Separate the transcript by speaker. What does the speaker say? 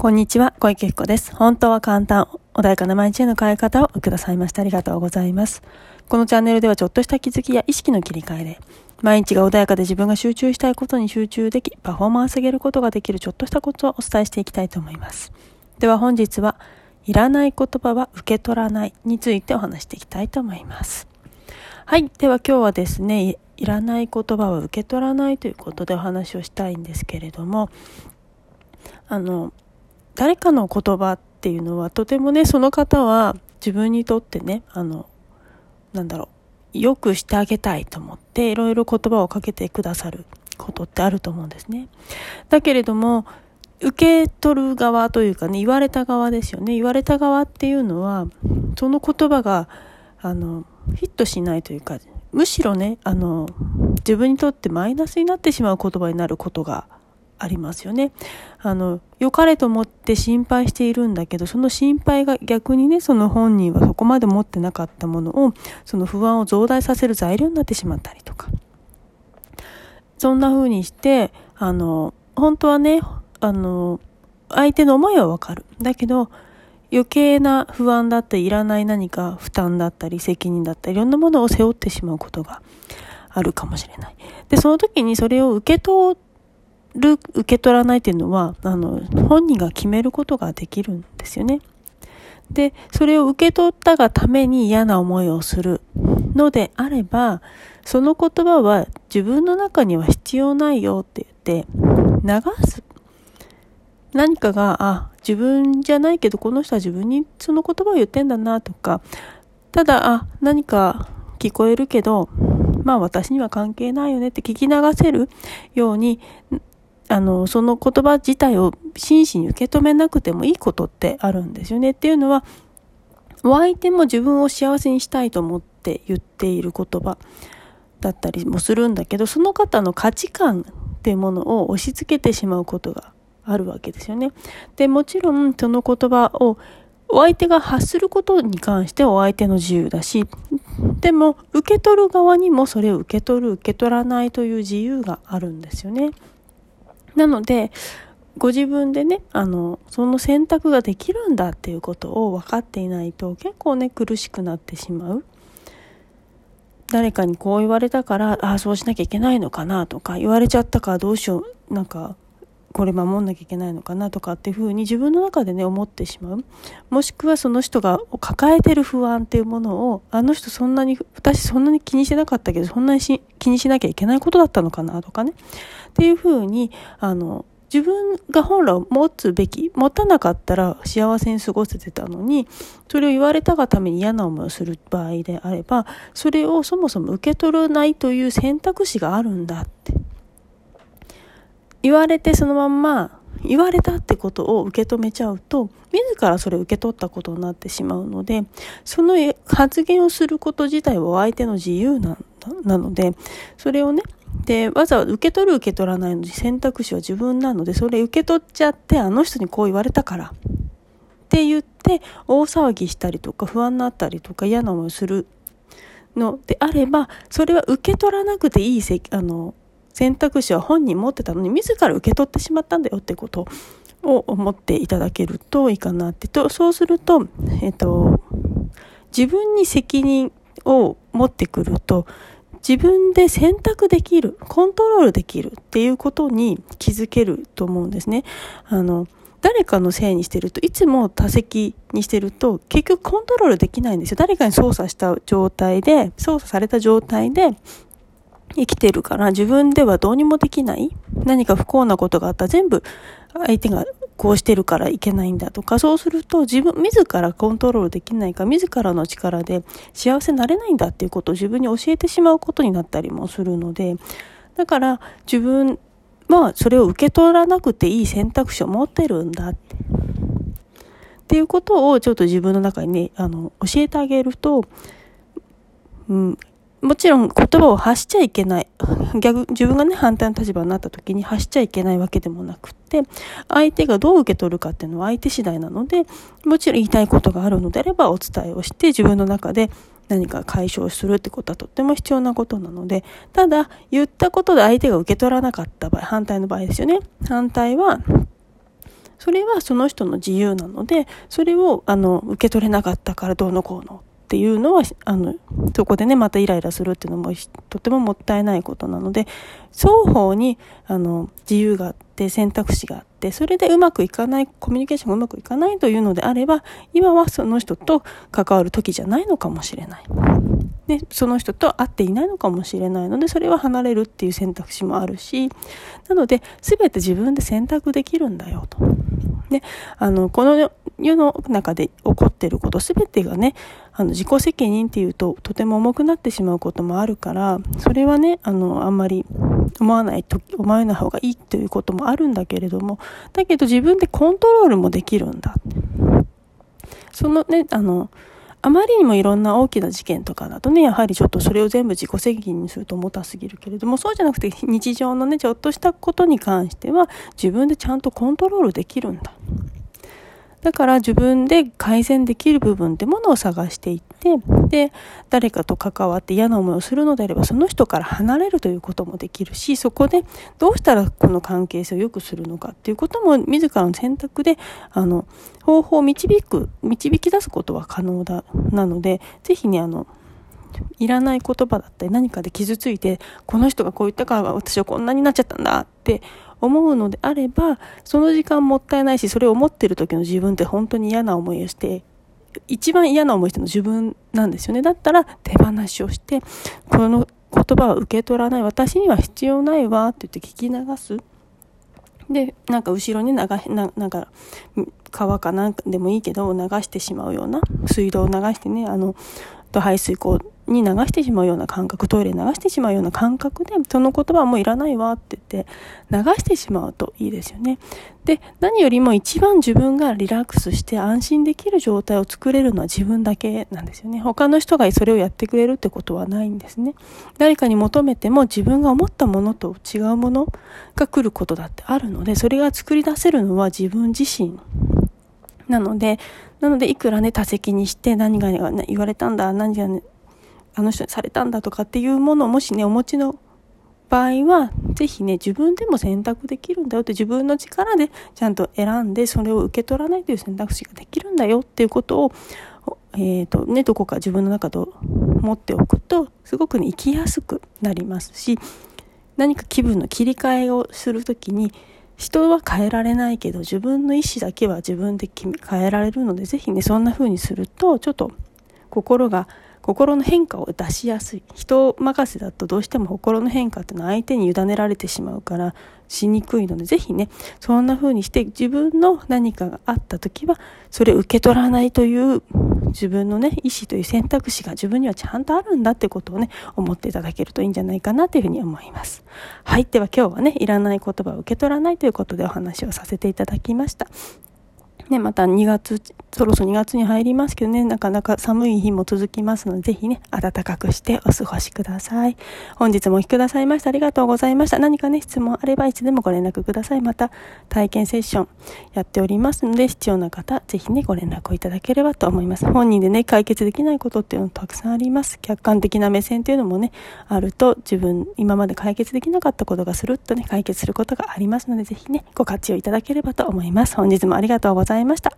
Speaker 1: こんにちは、小池彦です。本当は簡単、穏やかな毎日への変え方をくださいました。ありがとうございます。このチャンネルではちょっとした気づきや意識の切り替えで、毎日が穏やかで自分が集中したいことに集中でき、パフォーマンス上げることができるちょっとしたことをお伝えしていきたいと思います。では本日は、いらない言葉は受け取らないについてお話していきたいと思います。はい。では今日はですね、いらない言葉は受け取らないということでお話をしたいんですけれども、あの、誰かの言葉っていうのはとてもねその方は自分にとってねあのなんだろうよくしてあげたいと思っていろいろ言葉をかけてくださることってあると思うんですね。だけれども受け取る側というかね言われた側ですよね。言われた側っていうのはその言葉があのヒットしないというかむしろねあの自分にとってマイナスになってしまう言葉になることがありますよね。あの、良かれと思って心配しているんだけど、その心配が逆にね、その本人はそこまで持ってなかったものを、その不安を増大させる材料になってしまったりとか。そんな風にして、あの、本当はね、あの、相手の思いはわかる。だけど、余計な不安だったり、いらない何か負担だったり、責任だったり、いろんなものを背負ってしまうことがあるかもしれない。で、その時にそれを受け取ってる、受け取らないっていうのは、あの、本人が決めることができるんですよね。で、それを受け取ったがために嫌な思いをするのであれば、その言葉は自分の中には必要ないよって言って流す。何かが、あ、自分じゃないけどこの人は自分にその言葉を言ってんだなとか、ただ、あ、何か聞こえるけど、まあ私には関係ないよねって聞き流せるようにあの、その言葉自体を真摯に受け止めなくてもいいことってあるんですよね。っていうのは、お相手も自分を幸せにしたいと思って言っている言葉だったりもするんだけど、その方の価値観っていうものを押し付けてしまうことがあるわけですよね。で、もちろんその言葉をお相手が発することに関してお相手の自由だし、でも受け取る側にもそれを受け取る、受け取らないという自由があるんですよね。なので、ご自分でね、あの、その選択ができるんだっていうことを分かっていないと結構ね、苦しくなってしまう。誰かにこう言われたから、ああ、そうしなきゃいけないのかなとか、言われちゃったからどうしよう、なんか、これ守んなきゃいけないのかなとかっていうふうに自分の中でね思ってしまう。もしくはその人が抱えてる不安っていうものをあの人そんなに私そんなに気にしてなかったけどそんなに気にしなきゃいけないことだったのかなとかね。っていうふうにあの自分が本来持つべき、持たなかったら幸せに過ごせてたのに、それを言われたがために嫌な思いをする場合であれば、それをそもそも受け取らないという選択肢があるんだって。言われてそのまんま言われたってことを受け止めちゃうと自らそれを受け取ったことになってしまうのでその発言をすること自体は相手の自由ななのでそれをねでわざわざ受け取る受け取らないの選択肢は自分なのでそれ受け取っちゃってあの人にこう言われたからって言って大騒ぎしたりとか不安になったりとか嫌な思いをするのであればそれは受け取らなくていいせあの選択肢は本人持ってたのに自ら受け取ってしまったんだよってことを思っていただけるといいかなってとそうすると、えっと、自分に責任を持ってくると自分で選択できるコントロールできるっていうことに気づけると思うんですね。あの誰かのせいにしてるといつも多席にしてると結局コントロールできないんですよ誰かに操作した状態で操作された状態で生きてるから自分ではどうにもできない何か不幸なことがあったら全部相手がこうしてるからいけないんだとか、そうすると自分、自らコントロールできないか、自らの力で幸せになれないんだっていうことを自分に教えてしまうことになったりもするので、だから自分はそれを受け取らなくていい選択肢を持ってるんだって。っていうことをちょっと自分の中にね、あの、教えてあげると、うん、もちろん言葉を発しちゃいけない。逆、自分がね、反対の立場になった時に発しちゃいけないわけでもなくって、相手がどう受け取るかっていうのは相手次第なので、もちろん言いたいことがあるのであればお伝えをして、自分の中で何か解消するってことはとっても必要なことなので、ただ、言ったことで相手が受け取らなかった場合、反対の場合ですよね。反対は、それはその人の自由なので、それを、あの、受け取れなかったからどうのこうのっていうのは、あの、そこでね、またイライラするっていうのもとてももったいないことなので、双方に、あの、自由があって、選択肢があって、それでうまくいかない、コミュニケーションがうまくいかないというのであれば、今はその人と関わる時じゃないのかもしれない。で、その人と会っていないのかもしれないので、それは離れるっていう選択肢もあるし、なので、全て自分で選択できるんだよと。で、あの、この世の中で起こっていること全てがね、あの、自己責任っていうととても重くなってしまうこともあるから、それはね、あの、あんまり思わないと、思わない方がいいということもあるんだけれども、だけど自分でコントロールもできるんだ。そのね、あの、あまりにもいろんな大きな事件とかだとね、やはりちょっとそれを全部自己責任にすると重たすぎるけれども、そうじゃなくて日常のね、ちょっとしたことに関しては自分でちゃんとコントロールできるんだ。だから自分で改善できる部分ってものを探していって、で、誰かと関わって嫌な思いをするのであれば、その人から離れるということもできるし、そこでどうしたらこの関係性を良くするのかっていうことも自らの選択で、あの、方法を導く、導き出すことは可能だ、なので、ぜひね、あの、いらない言葉だったり何かで傷ついて、この人がこう言ったから私はこんなになっちゃったんだって思うのであれば、その時間もったいないし、それを思ってる時の自分って本当に嫌な思いをして、一番嫌な思いしてるの自分なんですよね。だったら手放しをして、この言葉は受け取らない、私には必要ないわって言って聞き流す。で、なんか後ろに流な、なんか、川かなんかでもいいけど、流してしまうような、水道を流してね、あの、と排水口に流してしまうような感覚、トイレに流してしまうような感覚で、その言葉はもういらないわって言って、流してしまうといいですよね。で、何よりも一番自分がリラックスして安心できる状態を作れるのは自分だけなんですよね。他の人がそれをやってくれるってことはないんですね。誰かに求めても自分が思ったものと違うものが来ることだってあるので、それが作り出せるのは自分自身なので、なので、いくらね、多席にして何が、言われたんだ、何が、ね、あの人にされたんだとかっていうものをもしね、お持ちの場合は、ぜひね、自分でも選択できるんだよって自分の力でちゃんと選んで、それを受け取らないという選択肢ができるんだよっていうことを、え、ー、とね、どこか自分の中で持っておくと、すごくね、生きやすくなりますし、何か気分の切り替えをするときに、人は変えられないけど、自分の意思だけは自分で変えられるので、ぜひね、そんな風にすると、ちょっと心が心の変化を出しやすい。人任せだとどうしても心の変化っていうのは相手に委ねられてしまうからしにくいのでぜひねそんな風にして自分の何かがあった時はそれを受け取らないという自分のね意思という選択肢が自分にはちゃんとあるんだってことをね思っていただけるといいんじゃないかなというふうに思います。はい。では今日はねいらない言葉を受け取らないということでお話をさせていただきました。ね、また2月、そろそろ2月に入りますけどね、なかなか寒い日も続きますので、ぜひね、暖かくしてお過ごしください。本日もお聴きくださいましてありがとうございました。何かね、質問あればいつでもご連絡ください。また、体験セッションやっておりますので、必要な方、ぜひね、ご連絡をいただければと思います。本人でね、解決できないことっていうのたくさんあります。客観的な目線っていうのもね、あると、自分、今まで解決できなかったことがスルッとね、解決することがありますので、ぜひね、ご活用いただければと思います。本日もありがとうございました。いました。